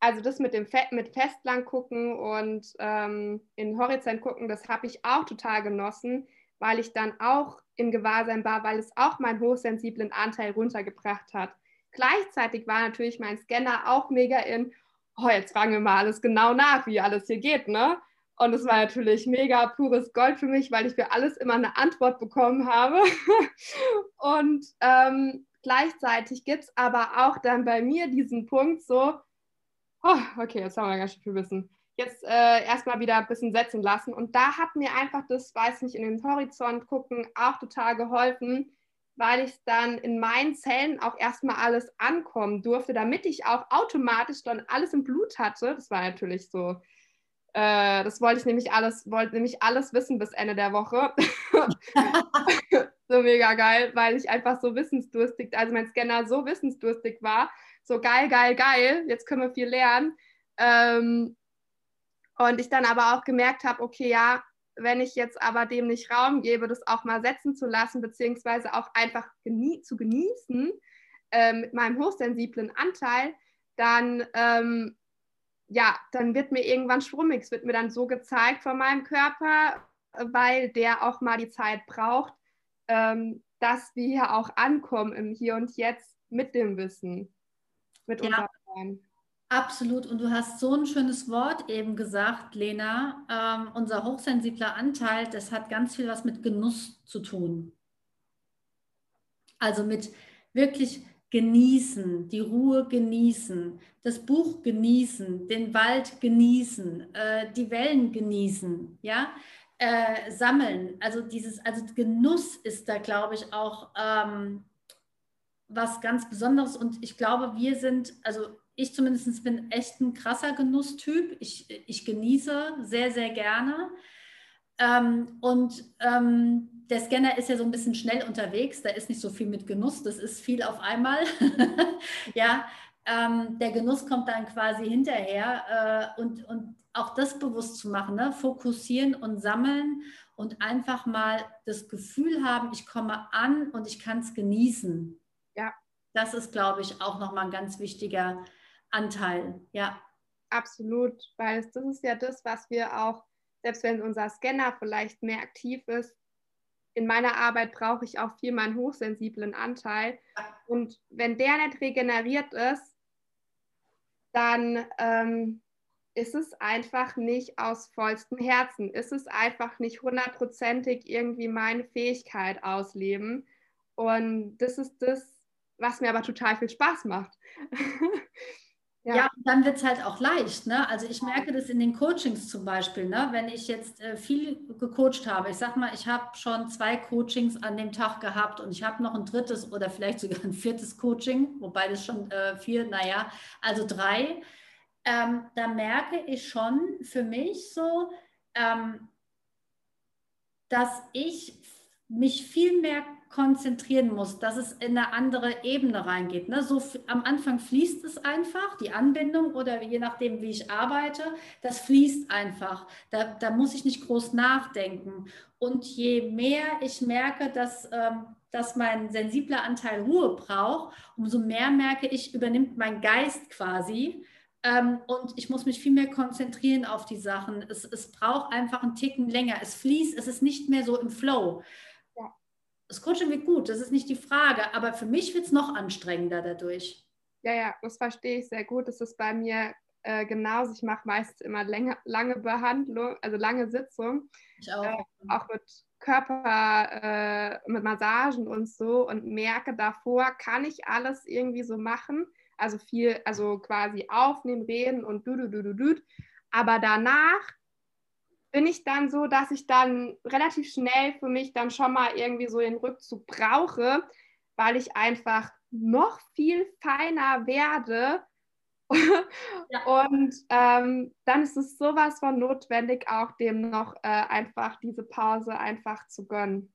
also das mit dem Fe mit Festland gucken und ähm, in den Horizont gucken, das habe ich auch total genossen, weil ich dann auch in Gewahrsein war, weil es auch meinen hochsensiblen Anteil runtergebracht hat. Gleichzeitig war natürlich mein Scanner auch mega in, oh, jetzt fragen wir mal alles genau nach, wie alles hier geht, ne? Und es war natürlich mega pures Gold für mich, weil ich für alles immer eine Antwort bekommen habe. und ähm, gleichzeitig gibt es aber auch dann bei mir diesen Punkt so, oh, okay, jetzt haben wir ganz schön viel Wissen. Jetzt äh, erstmal wieder ein bisschen setzen lassen. Und da hat mir einfach das, weiß nicht, in den Horizont gucken auch total geholfen, weil ich dann in meinen Zellen auch erstmal alles ankommen durfte, damit ich auch automatisch dann alles im Blut hatte. Das war natürlich so, äh, das wollte ich nämlich alles, wollte nämlich alles wissen bis Ende der Woche. so mega geil, weil ich einfach so wissensdurstig, also mein Scanner so wissensdurstig war. So geil, geil, geil, jetzt können wir viel lernen. Ähm, und ich dann aber auch gemerkt habe, okay, ja, wenn ich jetzt aber dem nicht Raum gebe, das auch mal setzen zu lassen, beziehungsweise auch einfach genie zu genießen äh, mit meinem hochsensiblen Anteil, dann, ähm, ja, dann wird mir irgendwann schwummig. Es wird mir dann so gezeigt von meinem Körper, weil der auch mal die Zeit braucht, ähm, dass wir hier auch ankommen im Hier und Jetzt mit dem Wissen, mit ja. unserem Absolut. Und du hast so ein schönes Wort eben gesagt, Lena. Ähm, unser hochsensibler Anteil, das hat ganz viel was mit Genuss zu tun. Also mit wirklich genießen, die Ruhe genießen, das Buch genießen, den Wald genießen, äh, die Wellen genießen, ja, äh, sammeln. Also dieses, also Genuss ist da, glaube ich, auch ähm, was ganz Besonderes. Und ich glaube, wir sind, also ich zumindest bin echt ein krasser Genusstyp. Ich, ich genieße sehr, sehr gerne. Ähm, und ähm, der Scanner ist ja so ein bisschen schnell unterwegs, da ist nicht so viel mit Genuss, das ist viel auf einmal. ja, ähm, der Genuss kommt dann quasi hinterher äh, und, und auch das bewusst zu machen, ne? fokussieren und sammeln und einfach mal das Gefühl haben, ich komme an und ich kann es genießen. Ja. Das ist, glaube ich, auch nochmal ein ganz wichtiger Anteil. Ja. Absolut, weil das ist ja das, was wir auch, selbst wenn unser Scanner vielleicht mehr aktiv ist, in meiner Arbeit brauche ich auch viel meinen hochsensiblen Anteil. Und wenn der nicht regeneriert ist, dann ähm, ist es einfach nicht aus vollstem Herzen. Ist es einfach nicht hundertprozentig irgendwie meine Fähigkeit ausleben. Und das ist das, was mir aber total viel Spaß macht. Ja, ja dann wird es halt auch leicht. Ne? Also ich merke das in den Coachings zum Beispiel, ne? wenn ich jetzt äh, viel gecoacht habe. Ich sag mal, ich habe schon zwei Coachings an dem Tag gehabt und ich habe noch ein drittes oder vielleicht sogar ein viertes Coaching, wobei das schon äh, vier, naja, also drei. Ähm, da merke ich schon für mich so, ähm, dass ich mich viel mehr konzentrieren muss, dass es in eine andere Ebene reingeht. Ne? So am Anfang fließt es einfach, die Anbindung oder je nachdem, wie ich arbeite, das fließt einfach. Da, da muss ich nicht groß nachdenken. Und je mehr ich merke, dass, ähm, dass mein sensibler Anteil Ruhe braucht, umso mehr merke ich, übernimmt mein Geist quasi. Ähm, und ich muss mich viel mehr konzentrieren auf die Sachen. Es, es braucht einfach einen Ticken länger. Es fließt, es ist nicht mehr so im Flow das Coaching wird gut, das ist nicht die Frage, aber für mich wird es noch anstrengender dadurch. Ja, ja, das verstehe ich sehr gut. Das ist bei mir äh, genauso. Ich mache meistens immer länger, lange Behandlung, also lange Sitzung. Ich auch. Äh, auch mit Körper, äh, mit Massagen und so und merke davor, kann ich alles irgendwie so machen. Also viel, also quasi aufnehmen, reden und du, du, du, du, du. Aber danach bin ich dann so, dass ich dann relativ schnell für mich dann schon mal irgendwie so den Rückzug brauche, weil ich einfach noch viel feiner werde. ja. Und ähm, dann ist es sowas von notwendig, auch dem noch äh, einfach diese Pause einfach zu gönnen.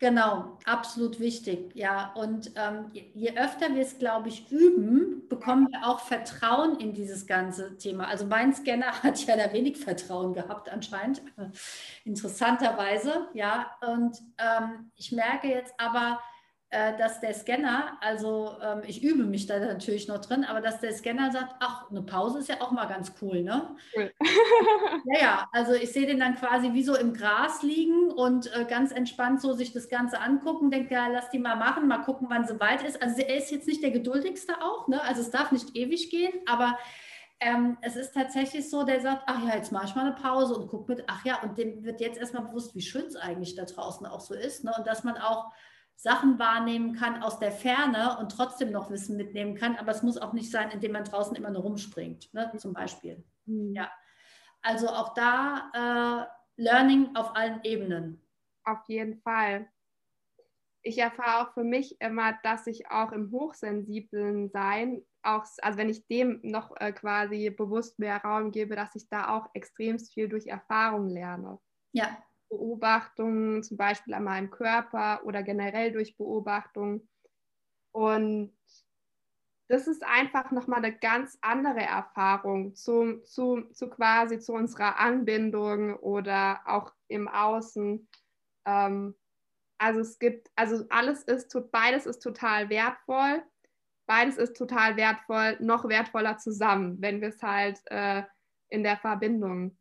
Genau, absolut wichtig. Ja, und ähm, je, öfter wir es, glaube ich, üben, bekommen wir auch Vertrauen in dieses ganze Thema. Also mein Scanner hat ja da wenig Vertrauen gehabt anscheinend, interessanterweise. Ja, und ähm, ich merke jetzt aber, dass der Scanner, also ähm, ich übe mich da natürlich noch drin, aber dass der Scanner sagt, ach, eine Pause ist ja auch mal ganz cool, ne? Cool. ja, ja, also ich sehe den dann quasi wie so im Gras liegen und äh, ganz entspannt so sich das Ganze angucken, denkt, ja, lass die mal machen, mal gucken, wann sie weit ist. Also er ist jetzt nicht der geduldigste auch, ne? Also es darf nicht ewig gehen, aber ähm, es ist tatsächlich so, der sagt, ach ja, jetzt mache ich mal eine Pause und guck mit, ach ja, und dem wird jetzt erstmal bewusst, wie schön es eigentlich da draußen auch so ist, ne? Und dass man auch Sachen wahrnehmen kann aus der Ferne und trotzdem noch Wissen mitnehmen kann. Aber es muss auch nicht sein, indem man draußen immer nur rumspringt, ne, zum Beispiel. Mhm. Ja. Also auch da äh, Learning auf allen Ebenen. Auf jeden Fall. Ich erfahre auch für mich immer, dass ich auch im hochsensiblen Sein, auch, also wenn ich dem noch äh, quasi bewusst mehr Raum gebe, dass ich da auch extrem viel durch Erfahrung lerne. Ja, Beobachtungen, zum Beispiel an meinem Körper oder generell durch Beobachtungen. Und das ist einfach nochmal eine ganz andere Erfahrung zu, zu, zu quasi zu unserer Anbindung oder auch im Außen. Ähm, also es gibt, also alles ist, beides ist total wertvoll. Beides ist total wertvoll, noch wertvoller zusammen, wenn wir es halt äh, in der Verbindung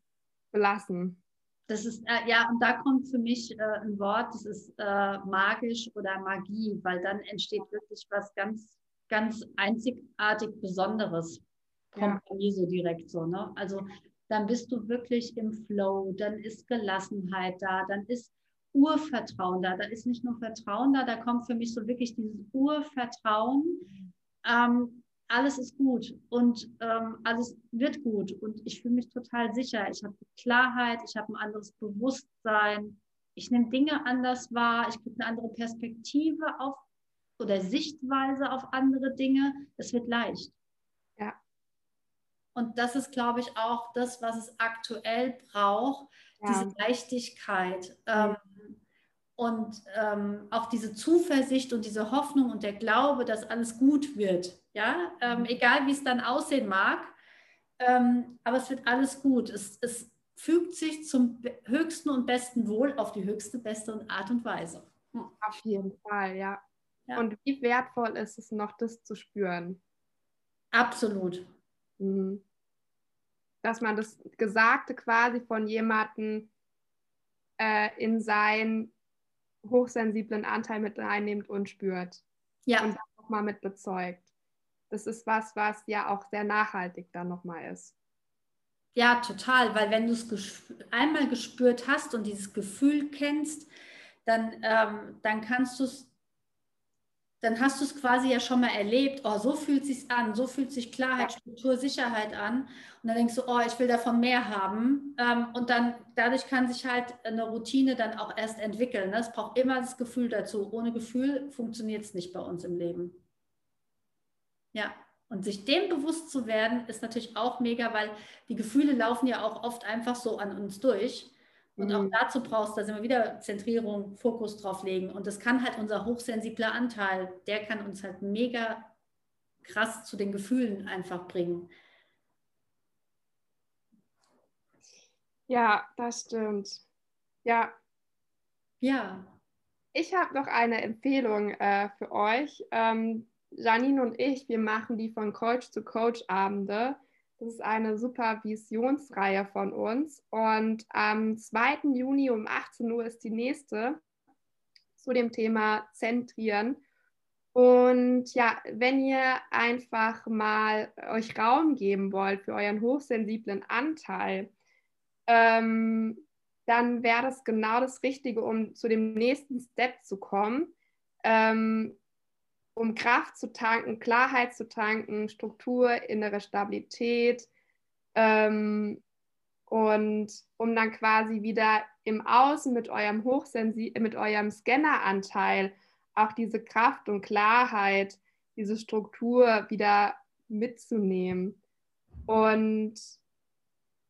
belassen. Das ist, äh, ja, und da kommt für mich äh, ein Wort, das ist äh, magisch oder Magie, weil dann entsteht wirklich was ganz, ganz einzigartig Besonderes. Kommt bei mir so direkt so, ne? Also dann bist du wirklich im Flow, dann ist Gelassenheit da, dann ist Urvertrauen da. Da ist nicht nur Vertrauen da, da kommt für mich so wirklich dieses Urvertrauen. Ähm, alles ist gut und ähm, alles wird gut und ich fühle mich total sicher. Ich habe Klarheit, ich habe ein anderes Bewusstsein, ich nehme Dinge anders wahr, ich kriege eine andere Perspektive auf oder Sichtweise auf andere Dinge. Es wird leicht. Und das ist, glaube ich, auch das, was es aktuell braucht, ja. diese Leichtigkeit. Ähm, und ähm, auch diese Zuversicht und diese Hoffnung und der Glaube, dass alles gut wird. Ja, ähm, egal wie es dann aussehen mag, ähm, aber es wird alles gut. Es, es fügt sich zum höchsten und besten Wohl auf die höchste, beste Art und Weise. Hm. Auf jeden Fall, ja. ja. Und wie wertvoll ist es noch, das zu spüren? Absolut. Mhm. Dass man das Gesagte quasi von jemandem äh, in sein hochsensiblen Anteil mit reinnimmt und spürt. Ja. Und auch mal mit bezeugt. Das ist was, was ja auch sehr nachhaltig dann nochmal ist. Ja, total, weil wenn du es gesp einmal gespürt hast und dieses Gefühl kennst, dann, ähm, dann kannst du es dann hast du es quasi ja schon mal erlebt, oh, so fühlt es sich an, so fühlt sich Klarheit, Struktur, Sicherheit an. Und dann denkst du, oh, ich will davon mehr haben. Ähm, und dann dadurch kann sich halt eine Routine dann auch erst entwickeln. Ne? Es braucht immer das Gefühl dazu. Ohne Gefühl funktioniert es nicht bei uns im Leben. Ja, und sich dem bewusst zu werden, ist natürlich auch mega, weil die Gefühle laufen ja auch oft einfach so an uns durch. Und auch mhm. dazu brauchst du, da sind wir wieder Zentrierung, Fokus drauf legen. Und das kann halt unser hochsensibler Anteil, der kann uns halt mega krass zu den Gefühlen einfach bringen. Ja, das stimmt. Ja. Ja. Ich habe noch eine Empfehlung äh, für euch. Ähm, Janine und ich, wir machen die von Coach zu Coach Abende. Das ist eine Supervisionsreihe von uns. Und am 2. Juni um 18 Uhr ist die nächste zu dem Thema Zentrieren. Und ja, wenn ihr einfach mal euch Raum geben wollt für euren hochsensiblen Anteil, ähm, dann wäre das genau das Richtige, um zu dem nächsten Step zu kommen. Ähm, um Kraft zu tanken, Klarheit zu tanken, Struktur, innere Stabilität ähm, und um dann quasi wieder im Außen mit eurem Hochsensi mit eurem Scanneranteil auch diese Kraft und Klarheit, diese Struktur wieder mitzunehmen. Und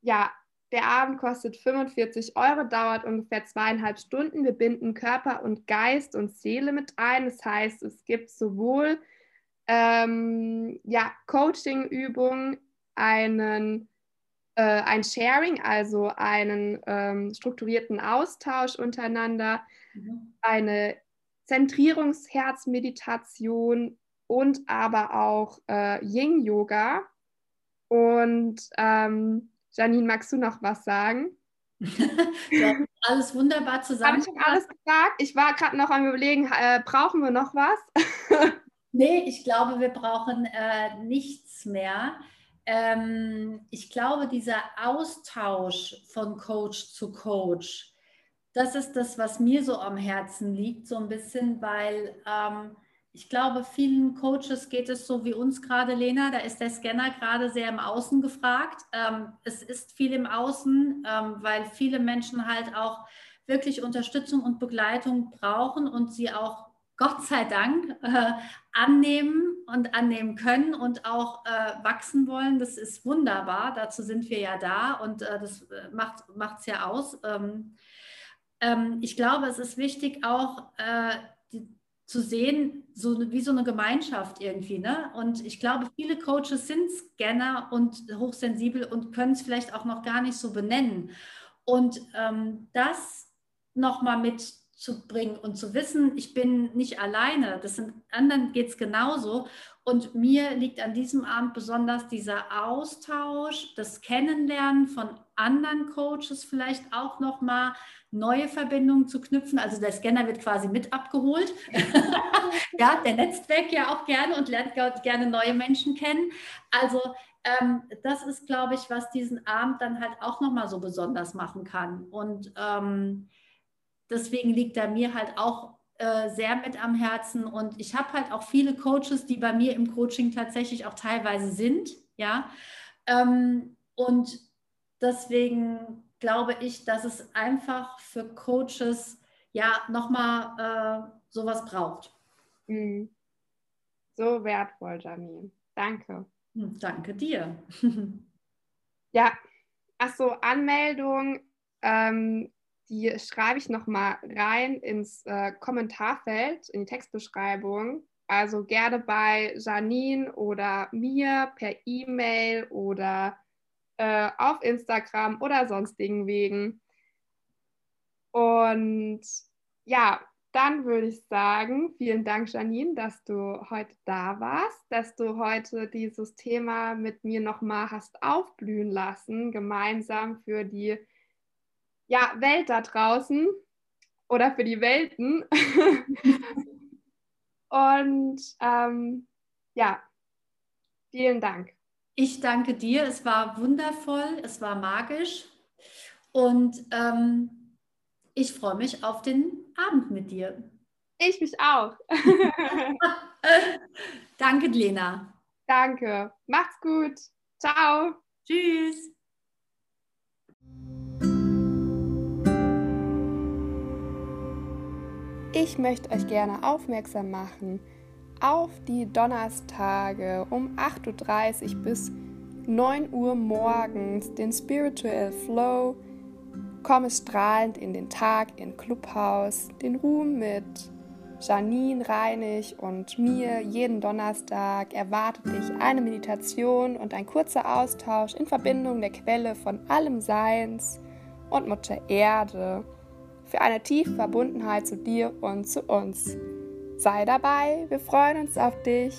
ja, der Abend kostet 45 Euro, dauert ungefähr zweieinhalb Stunden. Wir binden Körper und Geist und Seele mit ein. Das heißt, es gibt sowohl ähm, ja, Coaching-Übungen, einen, äh, ein Sharing, also einen ähm, strukturierten Austausch untereinander, mhm. eine Zentrierungsherzmeditation und aber auch äh, Yin-Yoga. Und ähm, Janine, magst du noch was sagen? ja, alles wunderbar zusammen. Habe ich alles gesagt? Ich war gerade noch am Überlegen, äh, brauchen wir noch was? nee, ich glaube, wir brauchen äh, nichts mehr. Ähm, ich glaube, dieser Austausch von Coach zu Coach, das ist das, was mir so am Herzen liegt, so ein bisschen, weil ähm, ich glaube, vielen Coaches geht es so wie uns gerade, Lena. Da ist der Scanner gerade sehr im Außen gefragt. Ähm, es ist viel im Außen, ähm, weil viele Menschen halt auch wirklich Unterstützung und Begleitung brauchen und sie auch Gott sei Dank äh, annehmen und annehmen können und auch äh, wachsen wollen. Das ist wunderbar. Dazu sind wir ja da und äh, das äh, macht es ja aus. Ähm, ähm, ich glaube, es ist wichtig auch äh, zu sehen, so wie so eine Gemeinschaft irgendwie. Ne? Und ich glaube, viele Coaches sind Scanner und hochsensibel und können es vielleicht auch noch gar nicht so benennen. Und ähm, das nochmal mitzubringen und zu wissen, ich bin nicht alleine, das sind anderen geht es genauso. Und mir liegt an diesem Abend besonders dieser Austausch, das Kennenlernen von anderen Coaches vielleicht auch nochmal neue Verbindungen zu knüpfen. Also der Scanner wird quasi mit abgeholt. ja, der Netzwerk ja auch gerne und lernt gerne neue Menschen kennen. Also ähm, das ist, glaube ich, was diesen Abend dann halt auch nochmal so besonders machen kann. Und ähm, deswegen liegt er mir halt auch äh, sehr mit am Herzen und ich habe halt auch viele Coaches, die bei mir im Coaching tatsächlich auch teilweise sind, ja. Ähm, und deswegen glaube ich, dass es einfach für Coaches ja nochmal äh, sowas braucht. Mhm. So wertvoll, Janine. Danke. Hm, danke dir. Ja, achso, Anmeldung, ähm, die schreibe ich nochmal rein ins äh, Kommentarfeld, in die Textbeschreibung. Also gerne bei Janine oder mir per E-Mail oder äh, auf Instagram oder sonstigen Wegen. Und ja, dann würde ich sagen, vielen Dank, Janine, dass du heute da warst, dass du heute dieses Thema mit mir nochmal hast aufblühen lassen, gemeinsam für die ja, Welt da draußen oder für die Welten. Und ähm, ja, vielen Dank. Ich danke dir. Es war wundervoll, es war magisch. Und ähm, ich freue mich auf den Abend mit dir. Ich mich auch. danke, Lena. Danke. Macht's gut. Ciao. Tschüss. Ich möchte euch gerne aufmerksam machen auf die Donnerstage um 8.30 Uhr bis 9 Uhr morgens den Spiritual Flow. Komme strahlend in den Tag in Clubhaus, den Ruhm mit Janine Reinig und mir jeden Donnerstag erwartet dich eine Meditation und ein kurzer Austausch in Verbindung der Quelle von allem Seins und Mutter Erde für eine tiefe Verbundenheit zu dir und zu uns. Sei dabei, wir freuen uns auf dich.